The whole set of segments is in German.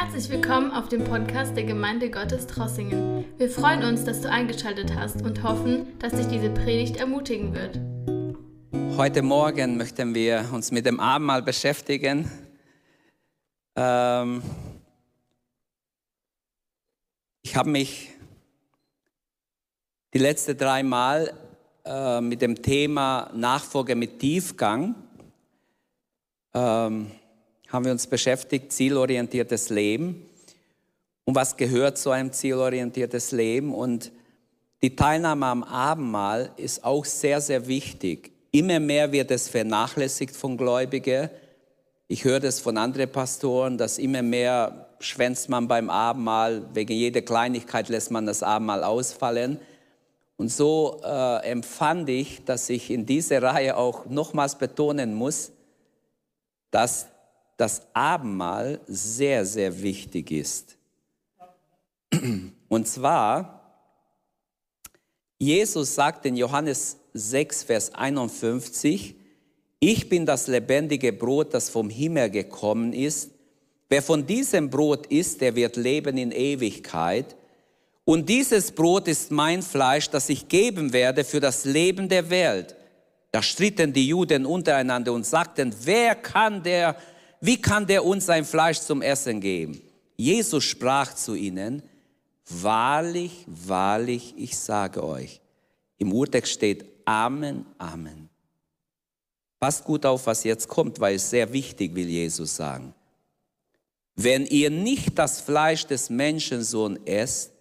Herzlich willkommen auf dem Podcast der Gemeinde Gottes Trossingen. Wir freuen uns, dass du eingeschaltet hast und hoffen, dass dich diese Predigt ermutigen wird. Heute Morgen möchten wir uns mit dem Abendmahl beschäftigen. Ähm ich habe mich die letzten drei Mal äh, mit dem Thema Nachfolge mit Tiefgang ähm, haben wir uns beschäftigt, zielorientiertes Leben. Und was gehört zu einem zielorientiertes Leben? Und die Teilnahme am Abendmahl ist auch sehr, sehr wichtig. Immer mehr wird es vernachlässigt von Gläubigen. Ich höre das von anderen Pastoren, dass immer mehr schwänzt man beim Abendmahl. Wegen jeder Kleinigkeit lässt man das Abendmahl ausfallen. Und so äh, empfand ich, dass ich in dieser Reihe auch nochmals betonen muss, dass das Abendmahl sehr, sehr wichtig ist. Und zwar, Jesus sagt in Johannes 6, Vers 51, ich bin das lebendige Brot, das vom Himmel gekommen ist. Wer von diesem Brot isst, der wird leben in Ewigkeit. Und dieses Brot ist mein Fleisch, das ich geben werde für das Leben der Welt. Da stritten die Juden untereinander und sagten, wer kann der wie kann der uns sein Fleisch zum Essen geben? Jesus sprach zu ihnen, wahrlich, wahrlich, ich sage euch. Im Urtext steht Amen, Amen. Passt gut auf, was jetzt kommt, weil es sehr wichtig, will Jesus sagen. Wenn ihr nicht das Fleisch des Menschensohn esst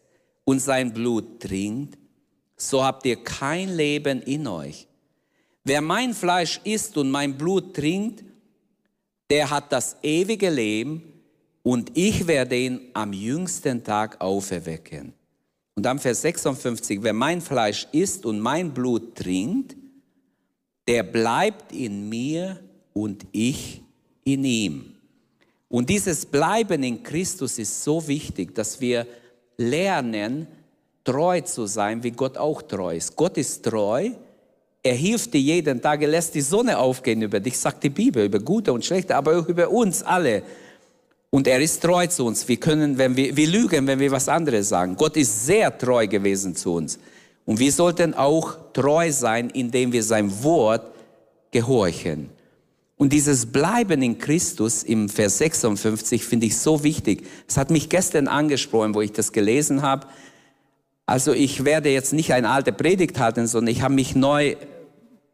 und sein Blut trinkt, so habt ihr kein Leben in euch. Wer mein Fleisch isst und mein Blut trinkt, der hat das ewige Leben und ich werde ihn am jüngsten Tag auferwecken. Und dann Vers 56, wer mein Fleisch isst und mein Blut trinkt, der bleibt in mir und ich in ihm. Und dieses Bleiben in Christus ist so wichtig, dass wir lernen, treu zu sein, wie Gott auch treu ist. Gott ist treu er hilft dir jeden Tag, er lässt die Sonne aufgehen über dich, sagt die Bibel, über Gute und Schlechte, aber auch über uns alle. Und er ist treu zu uns. Wir können, wenn wir, wir lügen, wenn wir was anderes sagen. Gott ist sehr treu gewesen zu uns. Und wir sollten auch treu sein, indem wir sein Wort gehorchen. Und dieses Bleiben in Christus im Vers 56 finde ich so wichtig. Es hat mich gestern angesprochen, wo ich das gelesen habe. Also ich werde jetzt nicht eine alte Predigt halten, sondern ich habe mich neu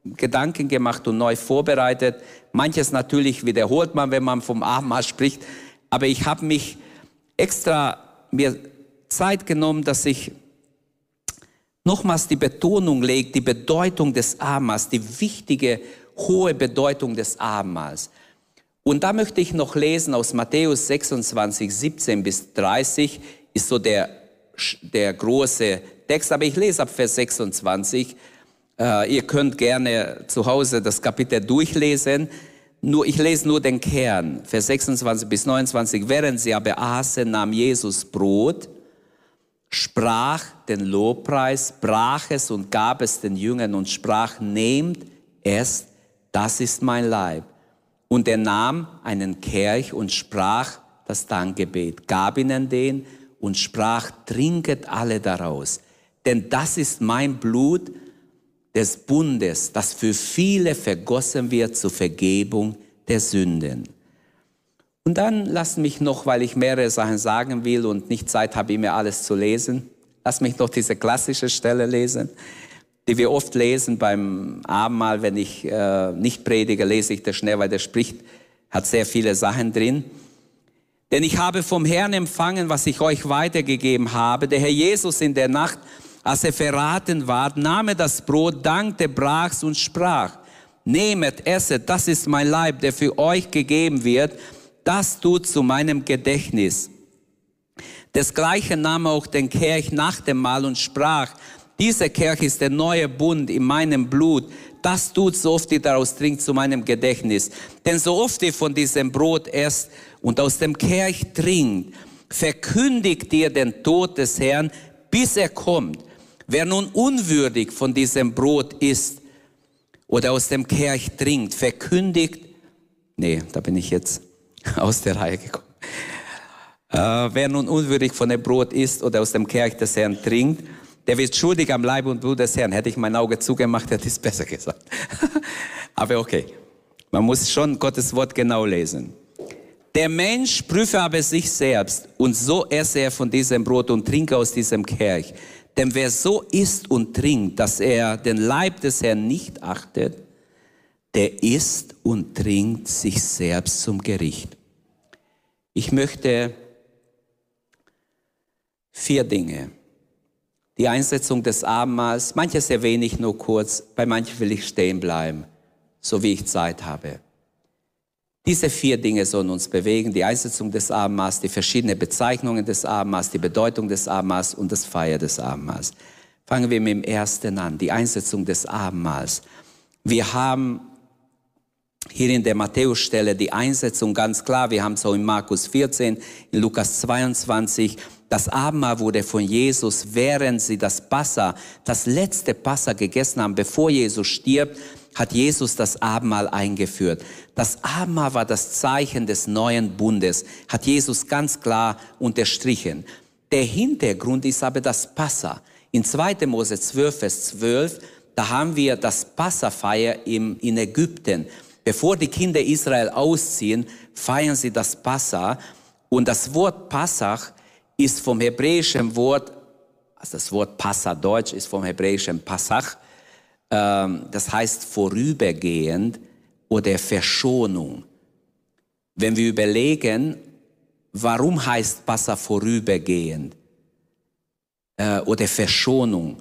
Gedanken gemacht und neu vorbereitet. Manches natürlich wiederholt man, wenn man vom Abendmahl spricht. Aber ich habe mich extra mir Zeit genommen, dass ich nochmals die Betonung lege, die Bedeutung des Abendmahls, die wichtige, hohe Bedeutung des Abendmahls. Und da möchte ich noch lesen aus Matthäus 26, 17 bis 30, ist so der der große Text, aber ich lese ab Vers 26. Äh, ihr könnt gerne zu Hause das Kapitel durchlesen. Nur, ich lese nur den Kern, Vers 26 bis 29. Während sie aber aßen, nahm Jesus Brot, sprach den Lobpreis, brach es und gab es den Jüngern und sprach, nehmt es, das ist mein Leib. Und er nahm einen Kelch und sprach das Dankgebet, gab ihnen den und sprach, trinket alle daraus, denn das ist mein Blut des Bundes, das für viele vergossen wird zur Vergebung der Sünden. Und dann lass mich noch, weil ich mehrere Sachen sagen will und nicht Zeit habe, mir alles zu lesen, lass mich noch diese klassische Stelle lesen, die wir oft lesen beim Abendmahl, wenn ich äh, nicht predige, lese ich das schnell, weil der spricht, hat sehr viele Sachen drin. Denn ich habe vom Herrn empfangen, was ich euch weitergegeben habe. Der Herr Jesus in der Nacht, als er verraten war, nahm er das Brot, dankte, brach's und sprach, nehmet, esset, das ist mein Leib, der für euch gegeben wird, das tut zu meinem Gedächtnis. Desgleichen nahm er auch den Kelch nach dem Mahl und sprach, dieser Kelch ist der neue Bund in meinem Blut. Das tut so oft ihr daraus trinkt zu meinem Gedächtnis. Denn so oft ihr von diesem Brot esst und aus dem Kelch trinkt, verkündigt ihr den Tod des Herrn, bis er kommt. Wer nun unwürdig von diesem Brot isst oder aus dem Kelch trinkt, verkündigt, nee, da bin ich jetzt aus der Reihe gekommen. Äh, wer nun unwürdig von dem Brot isst oder aus dem Kelch des Herrn trinkt, der wird schuldig am Leib und Blut des Herrn. Hätte ich mein Auge zugemacht, hätte ich es besser gesagt. Aber okay, man muss schon Gottes Wort genau lesen. Der Mensch prüfe aber sich selbst und so esse er von diesem Brot und trinke aus diesem Kelch. Denn wer so isst und trinkt, dass er den Leib des Herrn nicht achtet, der isst und trinkt sich selbst zum Gericht. Ich möchte vier Dinge die Einsetzung des Abendmahls, manches sehr wenig, nur kurz, bei manchen will ich stehen bleiben, so wie ich Zeit habe. Diese vier Dinge sollen uns bewegen, die Einsetzung des Abendmahls, die verschiedenen Bezeichnungen des Abendmahls, die Bedeutung des Abendmahls und das Feier des Abendmahls. Fangen wir mit dem ersten an, die Einsetzung des Abendmahls. Wir haben hier in der Matthäusstelle die Einsetzung ganz klar. Wir haben es auch in Markus 14, in Lukas 22 das Abendmahl wurde von Jesus, während sie das Passa, das letzte Passa gegessen haben, bevor Jesus stirbt, hat Jesus das Abendmahl eingeführt. Das Abendmahl war das Zeichen des neuen Bundes, hat Jesus ganz klar unterstrichen. Der Hintergrund ist aber das Passa. In 2. Mose 12, Vers 12, da haben wir das Passafeier im, in Ägypten. Bevor die Kinder Israel ausziehen, feiern sie das Passa. Und das Wort Passach ist vom hebräischen Wort, also das Wort Passa Deutsch ist vom hebräischen Passach, das heißt vorübergehend oder Verschonung. Wenn wir überlegen, warum heißt Passa vorübergehend äh, oder Verschonung?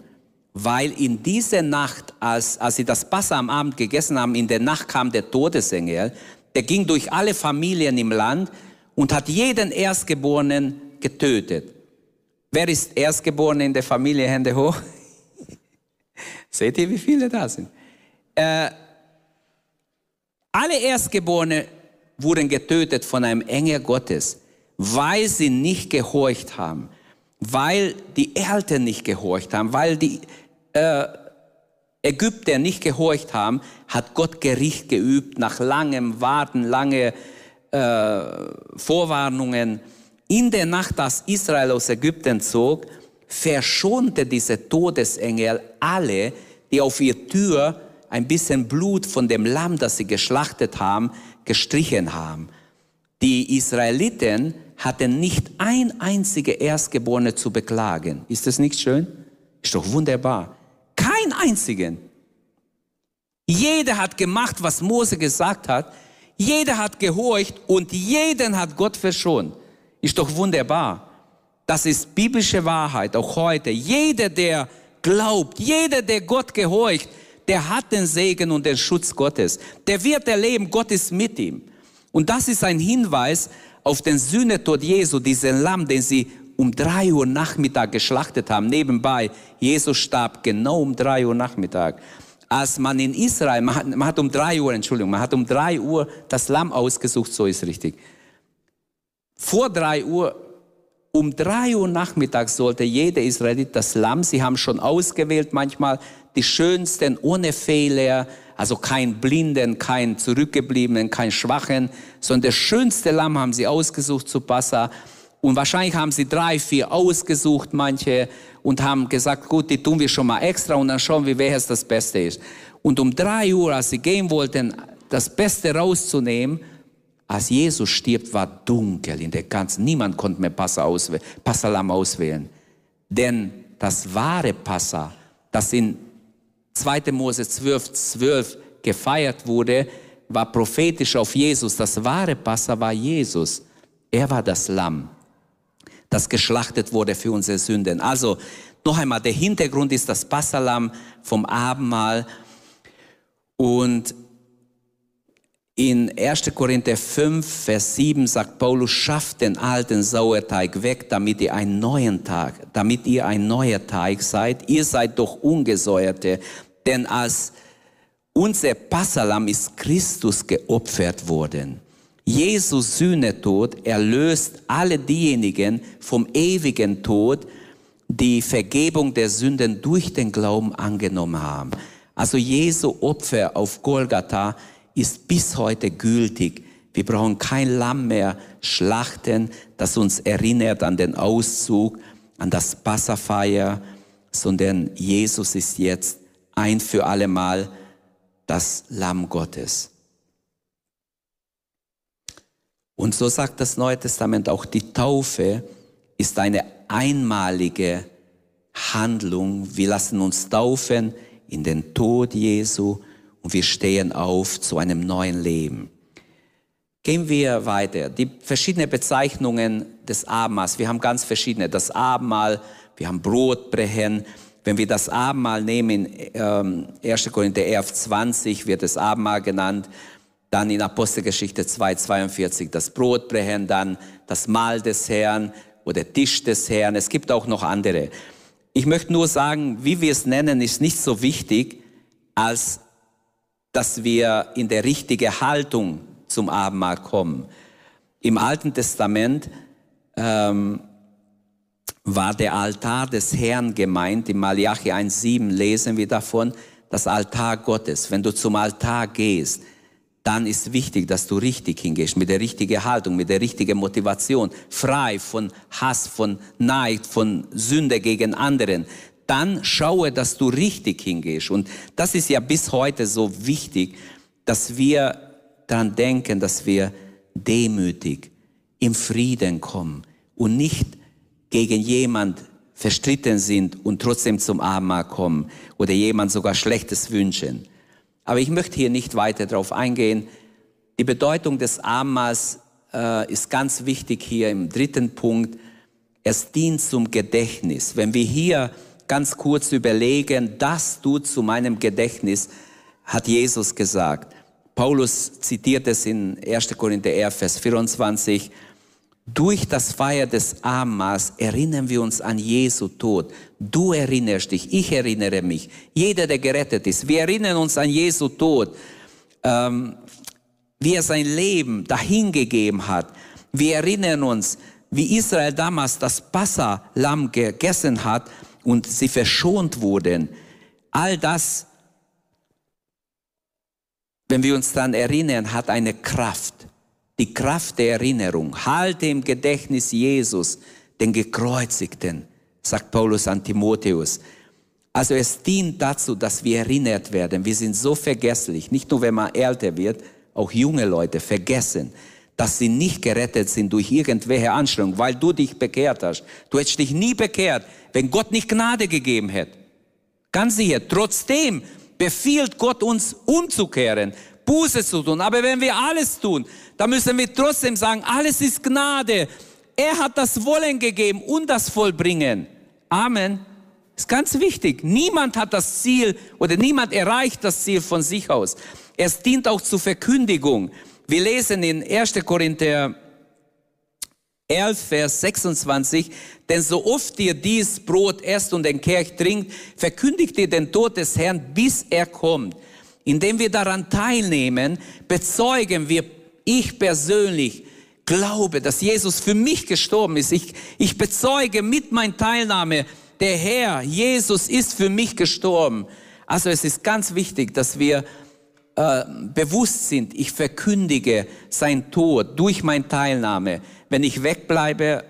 Weil in dieser Nacht, als, als sie das Passa am Abend gegessen haben, in der Nacht kam der Todesengel, der ging durch alle Familien im Land und hat jeden Erstgeborenen getötet. Wer ist Erstgeboren in der Familie? Hände hoch. Seht ihr, wie viele da sind? Äh, alle Erstgeborene wurden getötet von einem Engel Gottes, weil sie nicht gehorcht haben, weil die Eltern nicht gehorcht haben, weil die äh, Ägypter nicht gehorcht haben, hat Gott Gericht geübt nach langem Warten, lange äh, Vorwarnungen in der Nacht, als Israel aus Ägypten zog, verschonte dieser Todesengel alle, die auf ihr Tür ein bisschen Blut von dem Lamm, das sie geschlachtet haben, gestrichen haben. Die Israeliten hatten nicht ein einziger Erstgeborene zu beklagen. Ist das nicht schön? Ist doch wunderbar. Kein einzigen. Jeder hat gemacht, was Mose gesagt hat. Jeder hat gehorcht und jeden hat Gott verschont. Ist doch wunderbar. Das ist biblische Wahrheit, auch heute. Jeder, der glaubt, jeder, der Gott gehorcht, der hat den Segen und den Schutz Gottes. Der wird erleben, Gott ist mit ihm. Und das ist ein Hinweis auf den Sühnetod Jesu, diesen Lamm, den sie um drei Uhr Nachmittag geschlachtet haben. Nebenbei, Jesus starb genau um drei Uhr Nachmittag. Als man in Israel, man hat, man hat um drei Uhr, Entschuldigung, man hat um drei Uhr das Lamm ausgesucht, so ist richtig vor drei Uhr, um drei Uhr nachmittags sollte jeder Israelit das Lamm, sie haben schon ausgewählt manchmal die schönsten ohne Fehler, also kein Blinden, kein Zurückgebliebenen, kein Schwachen, sondern das schönste Lamm haben sie ausgesucht zu Passa. Und wahrscheinlich haben sie drei, vier ausgesucht, manche, und haben gesagt, gut, die tun wir schon mal extra und dann schauen wir, welches das Beste ist. Und um drei Uhr, als sie gehen wollten, das Beste rauszunehmen, als Jesus stirbt, war dunkel in der ganzen, niemand konnte mehr Passa auswählen, Passalam auswählen. Denn das wahre Passa, das in 2. Mose 12, 12 gefeiert wurde, war prophetisch auf Jesus. Das wahre Passa war Jesus. Er war das Lamm, das geschlachtet wurde für unsere Sünden. Also, noch einmal, der Hintergrund ist das Passalam vom Abendmahl. Und in 1. Korinther 5, Vers 7 sagt Paulus, schafft den alten Sauerteig weg, damit ihr einen neuen Tag, damit ihr ein neuer Teig seid. Ihr seid doch ungesäuerte, denn als unser Passalam ist Christus geopfert worden. Jesus Sühnetod erlöst alle diejenigen vom ewigen Tod, die Vergebung der Sünden durch den Glauben angenommen haben. Also Jesu Opfer auf Golgatha ist bis heute gültig. Wir brauchen kein Lamm mehr schlachten, das uns erinnert an den Auszug, an das Passafeier, sondern Jesus ist jetzt ein für allemal das Lamm Gottes. Und so sagt das Neue Testament auch, die Taufe ist eine einmalige Handlung. Wir lassen uns taufen in den Tod Jesu und wir stehen auf zu einem neuen Leben. Gehen wir weiter. Die verschiedenen Bezeichnungen des Abendmahls. Wir haben ganz verschiedene. Das Abendmahl, wir haben Brotbrechen. Wenn wir das Abendmahl nehmen, in ähm, 1. Korinther 11, 20 wird das Abendmahl genannt. Dann in Apostelgeschichte 2, 42 das Brotbrechen, dann das Mahl des Herrn oder Tisch des Herrn. Es gibt auch noch andere. Ich möchte nur sagen, wie wir es nennen, ist nicht so wichtig, als dass wir in der richtigen Haltung zum Abendmahl kommen. Im Alten Testament ähm, war der Altar des Herrn gemeint. Im Malachi 1,7 lesen wir davon, das Altar Gottes. Wenn du zum Altar gehst, dann ist wichtig, dass du richtig hingehst, mit der richtigen Haltung, mit der richtigen Motivation, frei von Hass, von Neid, von Sünde gegen anderen. Dann schaue, dass du richtig hingehst. Und das ist ja bis heute so wichtig, dass wir daran denken, dass wir demütig im Frieden kommen und nicht gegen jemand verstritten sind und trotzdem zum Abendmahl kommen oder jemand sogar Schlechtes wünschen. Aber ich möchte hier nicht weiter darauf eingehen. Die Bedeutung des Abendmahls äh, ist ganz wichtig hier im dritten Punkt. Es dient zum Gedächtnis. Wenn wir hier ganz kurz überlegen, das tut zu meinem Gedächtnis, hat Jesus gesagt. Paulus zitiert es in 1. Korinther 11, Vers 24. Durch das Feier des Abendmahls erinnern wir uns an Jesu Tod. Du erinnerst dich, ich erinnere mich. Jeder, der gerettet ist. Wir erinnern uns an Jesu Tod, ähm, wie er sein Leben dahingegeben hat. Wir erinnern uns, wie Israel damals das Passa-Lamm gegessen hat und sie verschont wurden. All das, wenn wir uns dann erinnern, hat eine Kraft die Kraft der Erinnerung. Halte im Gedächtnis Jesus, den Gekreuzigten, sagt Paulus an Timotheus. Also es dient dazu, dass wir erinnert werden. Wir sind so vergesslich, nicht nur wenn man älter wird, auch junge Leute vergessen, dass sie nicht gerettet sind durch irgendwelche Anstrengungen, weil du dich bekehrt hast. Du hättest dich nie bekehrt, wenn Gott nicht Gnade gegeben hätte. Ganz sicher, trotzdem befiehlt Gott uns umzukehren, Buße zu tun. Aber wenn wir alles tun, dann müssen wir trotzdem sagen, alles ist Gnade. Er hat das Wollen gegeben und das Vollbringen. Amen. Ist ganz wichtig. Niemand hat das Ziel oder niemand erreicht das Ziel von sich aus. Es dient auch zur Verkündigung. Wir lesen in 1. Korinther 11, Vers 26, denn so oft ihr dies Brot esst und den Kelch trinkt, verkündigt ihr den Tod des Herrn, bis er kommt. Indem wir daran teilnehmen, bezeugen wir, ich persönlich glaube, dass Jesus für mich gestorben ist. Ich, ich bezeuge mit meiner Teilnahme, der Herr, Jesus ist für mich gestorben. Also es ist ganz wichtig, dass wir äh, bewusst sind, ich verkündige sein Tod durch meine Teilnahme. Wenn ich wegbleibe,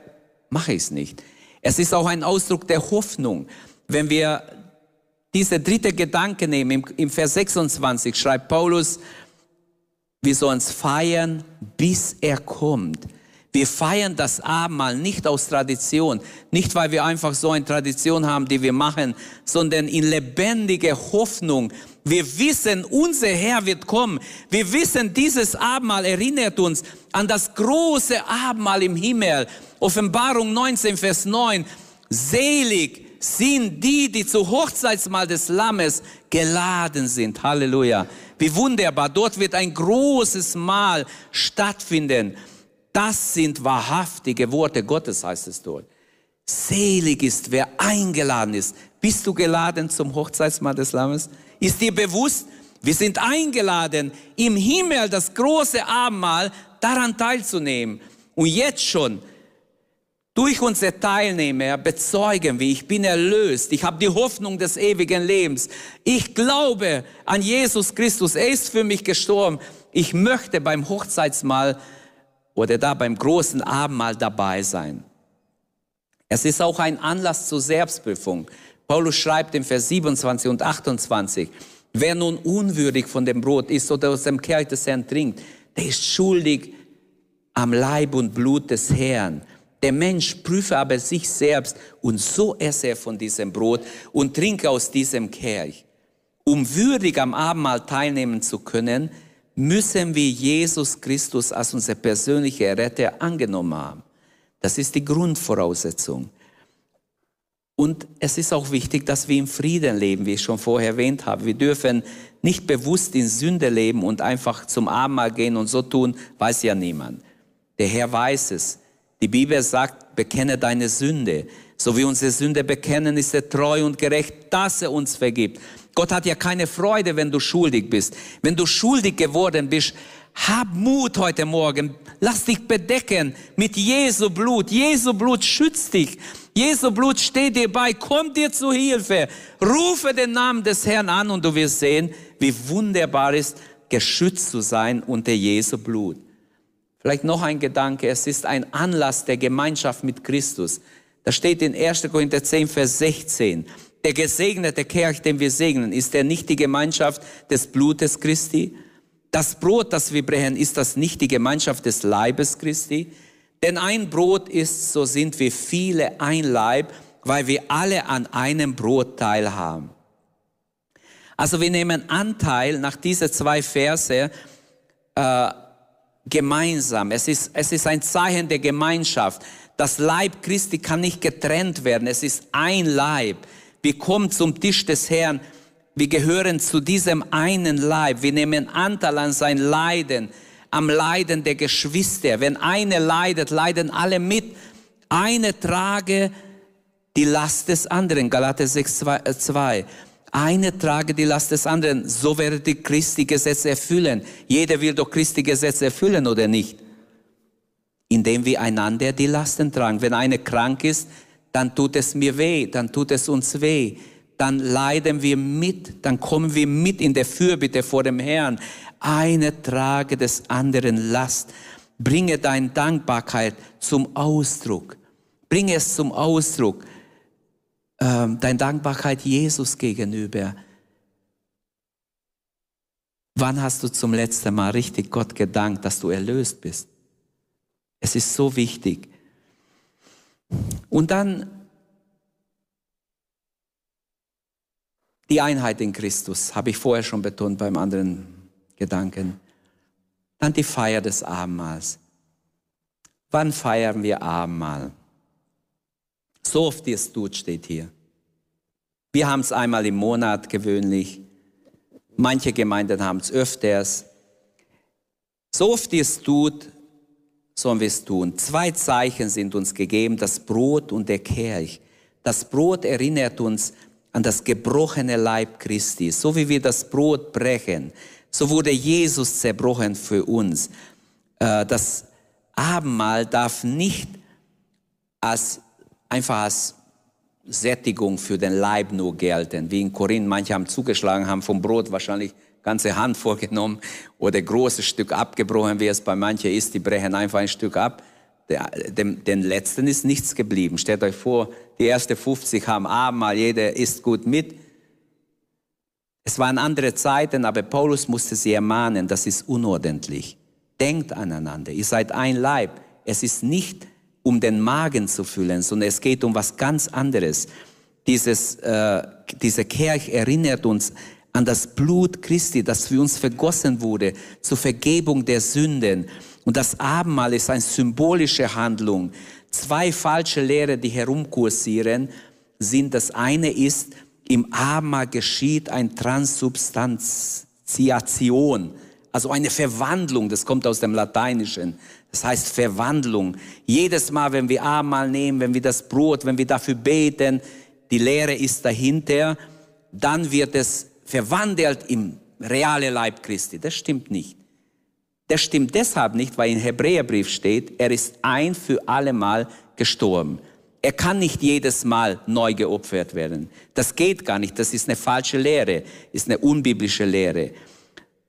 mache ich es nicht. Es ist auch ein Ausdruck der Hoffnung. Wenn wir dieser dritte Gedanke nehmen, im, im Vers 26 schreibt Paulus, wir sollen es feiern, bis er kommt. Wir feiern das Abendmahl nicht aus Tradition, nicht weil wir einfach so eine Tradition haben, die wir machen, sondern in lebendiger Hoffnung. Wir wissen, unser Herr wird kommen. Wir wissen, dieses Abendmahl erinnert uns an das große Abendmahl im Himmel. Offenbarung 19, Vers 9. Selig sind die, die zu Hochzeitsmahl des Lammes geladen sind. Halleluja. Wie wunderbar. Dort wird ein großes Mahl stattfinden. Das sind wahrhaftige Worte Gottes, heißt es dort. Selig ist, wer eingeladen ist. Bist du geladen zum Hochzeitsmahl des Lammes? Ist dir bewusst, wir sind eingeladen, im Himmel das große Abendmahl daran teilzunehmen. Und jetzt schon durch unsere Teilnehmer bezeugen wir, ich bin erlöst, ich habe die Hoffnung des ewigen Lebens. Ich glaube an Jesus Christus, er ist für mich gestorben. ich möchte beim Hochzeitsmahl oder da beim großen Abendmahl dabei sein. Es ist auch ein Anlass zur Selbstprüfung. Paulus schreibt in Vers 27 und 28, wer nun unwürdig von dem Brot isst oder aus dem Kelch des Herrn trinkt, der ist schuldig am Leib und Blut des Herrn. Der Mensch prüfe aber sich selbst und so esse er von diesem Brot und trinke aus diesem Kelch. Um würdig am Abendmahl teilnehmen zu können, müssen wir Jesus Christus als unser persönlicher Retter angenommen haben. Das ist die Grundvoraussetzung. Und es ist auch wichtig, dass wir im Frieden leben, wie ich schon vorher erwähnt habe. Wir dürfen nicht bewusst in Sünde leben und einfach zum Abendmahl gehen und so tun, weiß ja niemand. Der Herr weiß es. Die Bibel sagt, bekenne deine Sünde. So wie unsere Sünde bekennen, ist er treu und gerecht, dass er uns vergibt. Gott hat ja keine Freude, wenn du schuldig bist. Wenn du schuldig geworden bist, hab Mut heute Morgen. Lass dich bedecken mit Jesu Blut. Jesu Blut schützt dich. Jesu Blut steht dir bei. Komm dir zu Hilfe. Rufe den Namen des Herrn an und du wirst sehen, wie wunderbar ist, geschützt zu sein unter Jesu Blut. Vielleicht noch ein Gedanke. Es ist ein Anlass der Gemeinschaft mit Christus. Da steht in 1. Korinther 10, Vers 16. Der gesegnete Kelch, den wir segnen, ist er nicht die Gemeinschaft des Blutes Christi? Das Brot, das wir brechen, ist das nicht die Gemeinschaft des Leibes Christi? Denn ein Brot ist, so sind wir viele ein Leib, weil wir alle an einem Brot teilhaben. Also wir nehmen Anteil nach diese zwei Verse äh, gemeinsam. Es ist, es ist ein Zeichen der Gemeinschaft. Das Leib Christi kann nicht getrennt werden. Es ist ein Leib. Wir kommen zum Tisch des Herrn. Wir gehören zu diesem einen Leib. Wir nehmen Anteil an sein Leiden, am Leiden der Geschwister. Wenn eine leidet, leiden alle mit. Eine trage die Last des anderen. Galater 6, 2. Eine trage die Last des anderen, so werdet ihr Christi Gesetze erfüllen. Jeder will doch Christi Gesetze erfüllen oder nicht? Indem wir einander die Lasten tragen. Wenn einer krank ist, dann tut es mir weh, dann tut es uns weh. Dann leiden wir mit, dann kommen wir mit in der Fürbitte vor dem Herrn. Eine trage des anderen Last. Bringe deine Dankbarkeit zum Ausdruck. Bringe es zum Ausdruck ähm, deine Dankbarkeit Jesus gegenüber. Wann hast du zum letzten Mal richtig Gott gedankt, dass du erlöst bist? Es ist so wichtig. Und dann die Einheit in Christus, habe ich vorher schon betont beim anderen Gedanken. Dann die Feier des Abendmahls. Wann feiern wir Abendmahl? So oft ihr es tut, steht hier. Wir haben es einmal im Monat gewöhnlich. Manche Gemeinden haben es öfters. So oft ihr es tut, sollen wir es tun. Zwei Zeichen sind uns gegeben, das Brot und der Kelch. Das Brot erinnert uns an das gebrochene Leib Christi. So wie wir das Brot brechen, so wurde Jesus zerbrochen für uns. Äh, das Abendmahl darf nicht als einfach als Sättigung für den Leib nur gelten. Wie in Korinth, manche haben zugeschlagen, haben vom Brot wahrscheinlich ganze Hand vorgenommen oder großes Stück abgebrochen, wie es bei manchen ist, die brechen einfach ein Stück ab. dem, den letzten ist nichts geblieben. Stellt euch vor, die ersten 50 haben Abendmahl, jeder isst gut mit. Es waren andere Zeiten, aber Paulus musste sie ermahnen, das ist unordentlich. Denkt aneinander, ihr seid ein Leib. Es ist nicht um den Magen zu füllen, sondern es geht um was ganz anderes. Dieses, äh, diese Kirche erinnert uns an das Blut Christi, das für uns vergossen wurde zur Vergebung der Sünden. Und das Abendmahl ist eine symbolische Handlung. Zwei falsche Lehre, die herumkursieren, sind, das eine ist, im Abendmahl geschieht eine Transubstantiation, also eine Verwandlung, das kommt aus dem Lateinischen. Das heißt Verwandlung. Jedes Mal, wenn wir Abendmahl nehmen, wenn wir das Brot, wenn wir dafür beten, die Lehre ist dahinter, dann wird es verwandelt im reale Leib Christi. Das stimmt nicht. Das stimmt deshalb nicht, weil in Hebräerbrief steht, er ist ein für alle Mal gestorben. Er kann nicht jedes Mal neu geopfert werden. Das geht gar nicht. Das ist eine falsche Lehre, ist eine unbiblische Lehre.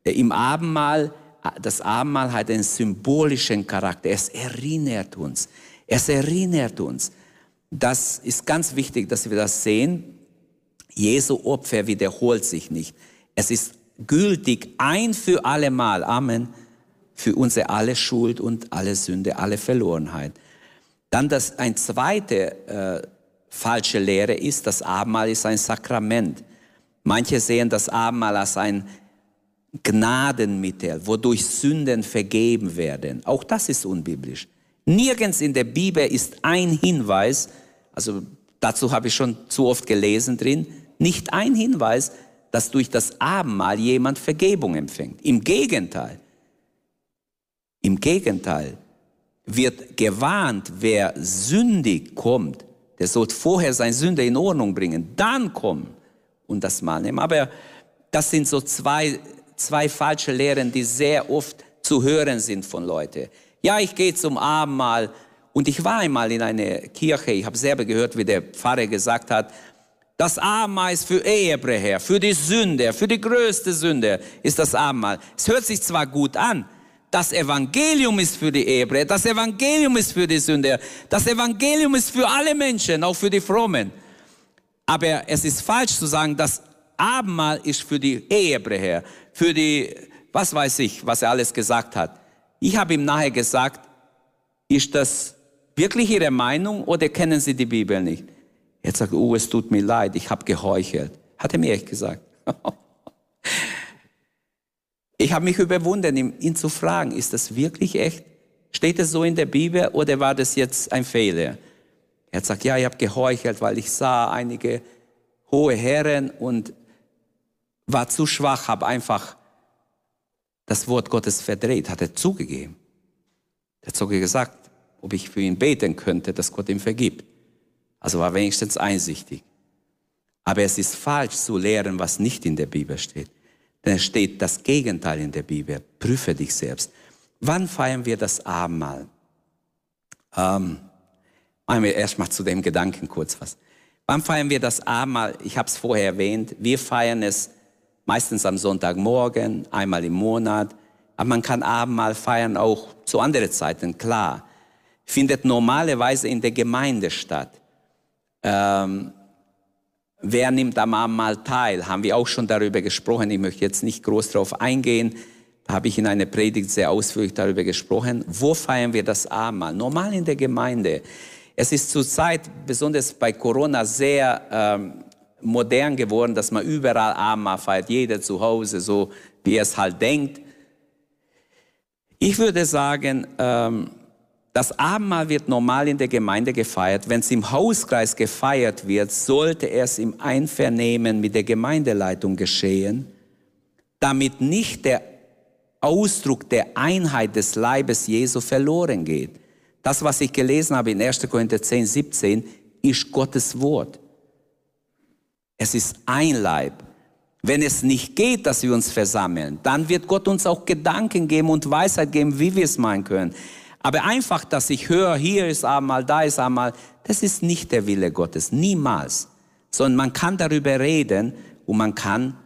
Im Abendmahl das Abendmahl hat einen symbolischen Charakter. Es erinnert uns. Es erinnert uns. Das ist ganz wichtig, dass wir das sehen. Jesu Opfer wiederholt sich nicht. Es ist gültig ein für alle Mal. Amen. Für unsere alle Schuld und alle Sünde, alle Verlorenheit. Dann das, ein zweite äh, falsche Lehre ist, das Abendmahl ist ein Sakrament. Manche sehen das Abendmahl als ein Gnadenmittel, wodurch Sünden vergeben werden. Auch das ist unbiblisch. Nirgends in der Bibel ist ein Hinweis, also dazu habe ich schon zu oft gelesen drin, nicht ein Hinweis, dass durch das Abendmahl jemand Vergebung empfängt. Im Gegenteil. Im Gegenteil wird gewarnt, wer sündig kommt, der soll vorher seine Sünde in Ordnung bringen, dann kommen und das Mahl nehmen. Aber das sind so zwei zwei falsche Lehren, die sehr oft zu hören sind von Leuten. Ja, ich gehe zum Abendmahl und ich war einmal in einer Kirche, ich habe selber gehört, wie der Pfarrer gesagt hat, das Abendmahl ist für Ehebrecher, für die Sünde, für die größte Sünde ist das Abendmahl. Es hört sich zwar gut an, das Evangelium ist für die Ehebrecher, das Evangelium ist für die Sünde, das Evangelium ist für alle Menschen, auch für die Frommen. Aber es ist falsch zu sagen, das Abendmahl ist für die Ehebrecher, für die, was weiß ich, was er alles gesagt hat. Ich habe ihm nachher gesagt, ist das wirklich Ihre Meinung oder kennen Sie die Bibel nicht? Er sagt, oh, es tut mir leid, ich habe geheuchelt. Hat er mir echt gesagt. ich habe mich überwunden, ihn zu fragen, ist das wirklich echt? Steht es so in der Bibel oder war das jetzt ein Fehler? Er hat gesagt, ja, ich habe geheuchelt, weil ich sah einige hohe Herren und war zu schwach, habe einfach das Wort Gottes verdreht, hat er zugegeben. Er hat sogar gesagt, ob ich für ihn beten könnte, dass Gott ihm vergibt. Also war wenigstens einsichtig. Aber es ist falsch zu lehren, was nicht in der Bibel steht. Denn es steht das Gegenteil in der Bibel. Prüfe dich selbst. Wann feiern wir das Abendmahl? Ähm, machen wir erstmal zu dem Gedanken kurz was. Wann feiern wir das Abendmahl? Ich habe es vorher erwähnt. Wir feiern es meistens am Sonntagmorgen, einmal im Monat. Aber man kann Abendmahl feiern auch zu anderen Zeiten, klar. Findet normalerweise in der Gemeinde statt. Ähm, wer nimmt am Abendmahl teil? Haben wir auch schon darüber gesprochen. Ich möchte jetzt nicht groß darauf eingehen. Da habe ich in einer Predigt sehr ausführlich darüber gesprochen. Wo feiern wir das Abendmahl? Normal in der Gemeinde. Es ist zurzeit, besonders bei Corona, sehr ähm, modern geworden, dass man überall Abendmahl feiert, jeder zu Hause, so wie er es halt denkt. Ich würde sagen, ähm, das Abendmahl wird normal in der Gemeinde gefeiert. Wenn es im Hauskreis gefeiert wird, sollte es im Einvernehmen mit der Gemeindeleitung geschehen, damit nicht der Ausdruck der Einheit des Leibes Jesu verloren geht. Das, was ich gelesen habe in 1. Korinther 10, 17, ist Gottes Wort. Es ist ein Leib. Wenn es nicht geht, dass wir uns versammeln, dann wird Gott uns auch Gedanken geben und Weisheit geben, wie wir es meinen können. Aber einfach, dass ich höre, hier ist einmal, da ist einmal, das ist nicht der Wille Gottes, niemals. Sondern man kann darüber reden und man kann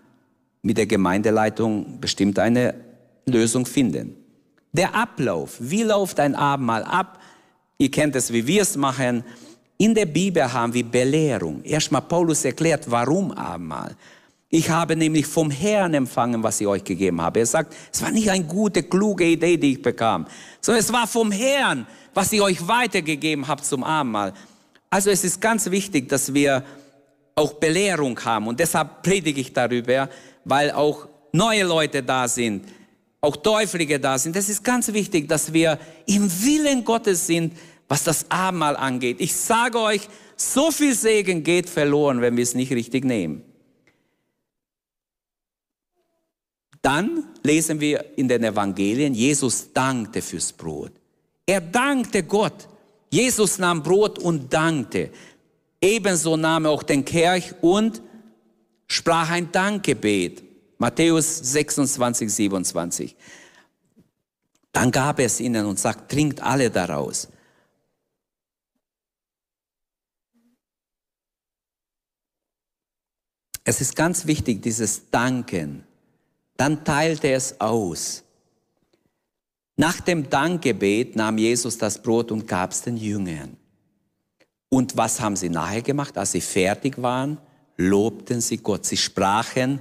mit der Gemeindeleitung bestimmt eine Lösung finden. Der Ablauf, wie läuft ein Abendmahl ab? Ihr kennt es, wie wir es machen. In der Bibel haben wir Belehrung. Erstmal Paulus erklärt, warum Abendmahl. Ich habe nämlich vom Herrn empfangen, was ich euch gegeben habe. Er sagt, es war nicht eine gute, kluge Idee, die ich bekam, sondern es war vom Herrn, was ich euch weitergegeben habe zum Abendmahl. Also es ist ganz wichtig, dass wir auch Belehrung haben. Und deshalb predige ich darüber, weil auch neue Leute da sind, auch Teuflige da sind. Das ist ganz wichtig, dass wir im Willen Gottes sind, was das Abendmahl angeht. Ich sage euch, so viel Segen geht verloren, wenn wir es nicht richtig nehmen. Dann lesen wir in den Evangelien, Jesus dankte fürs Brot. Er dankte Gott. Jesus nahm Brot und dankte. Ebenso nahm er auch den Kelch und sprach ein Dankgebet. Matthäus 26, 27. Dann gab er es ihnen und sagt, trinkt alle daraus. Es ist ganz wichtig, dieses Danken. Dann teilt er es aus. Nach dem Dankgebet nahm Jesus das Brot und gab es den Jüngern. Und was haben sie nachher gemacht, als sie fertig waren? Lobten sie Gott. Sie sprachen,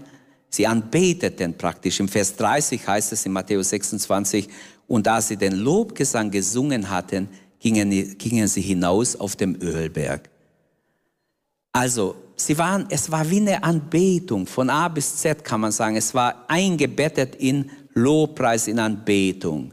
sie anbeteten praktisch. Im Vers 30 heißt es in Matthäus 26, und da sie den Lobgesang gesungen hatten, gingen, gingen sie hinaus auf dem Ölberg. Also, sie waren, es war wie eine Anbetung, von A bis Z kann man sagen. Es war eingebettet in Lobpreis, in Anbetung.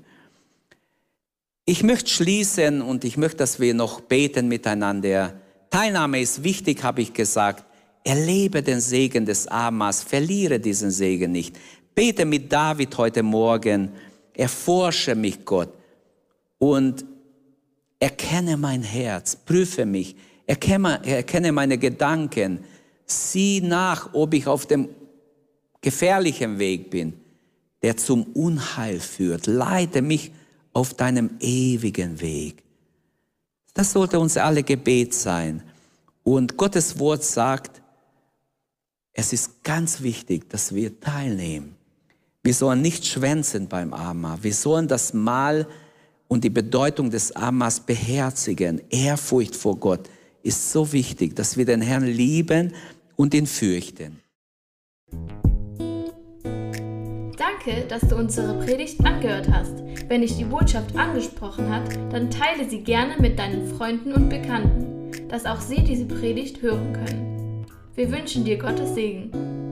Ich möchte schließen und ich möchte, dass wir noch beten miteinander. Teilnahme ist wichtig, habe ich gesagt. Erlebe den Segen des Abendmahls, verliere diesen Segen nicht. Bete mit David heute Morgen, erforsche mich Gott und erkenne mein Herz, prüfe mich, erkenne, erkenne meine Gedanken, sieh nach, ob ich auf dem gefährlichen Weg bin, der zum Unheil führt. Leite mich auf deinem ewigen Weg. Das sollte uns alle Gebet sein. Und Gottes Wort sagt, es ist ganz wichtig, dass wir teilnehmen. Wir sollen nicht schwänzen beim Abendmahl. Wir sollen das Mahl und die Bedeutung des Abendmahls beherzigen. Ehrfurcht vor Gott ist so wichtig, dass wir den Herrn lieben und ihn fürchten. Danke, dass du unsere Predigt angehört hast. Wenn dich die Botschaft angesprochen hat, dann teile sie gerne mit deinen Freunden und Bekannten, dass auch sie diese Predigt hören können. Wir wünschen dir Gottes Segen.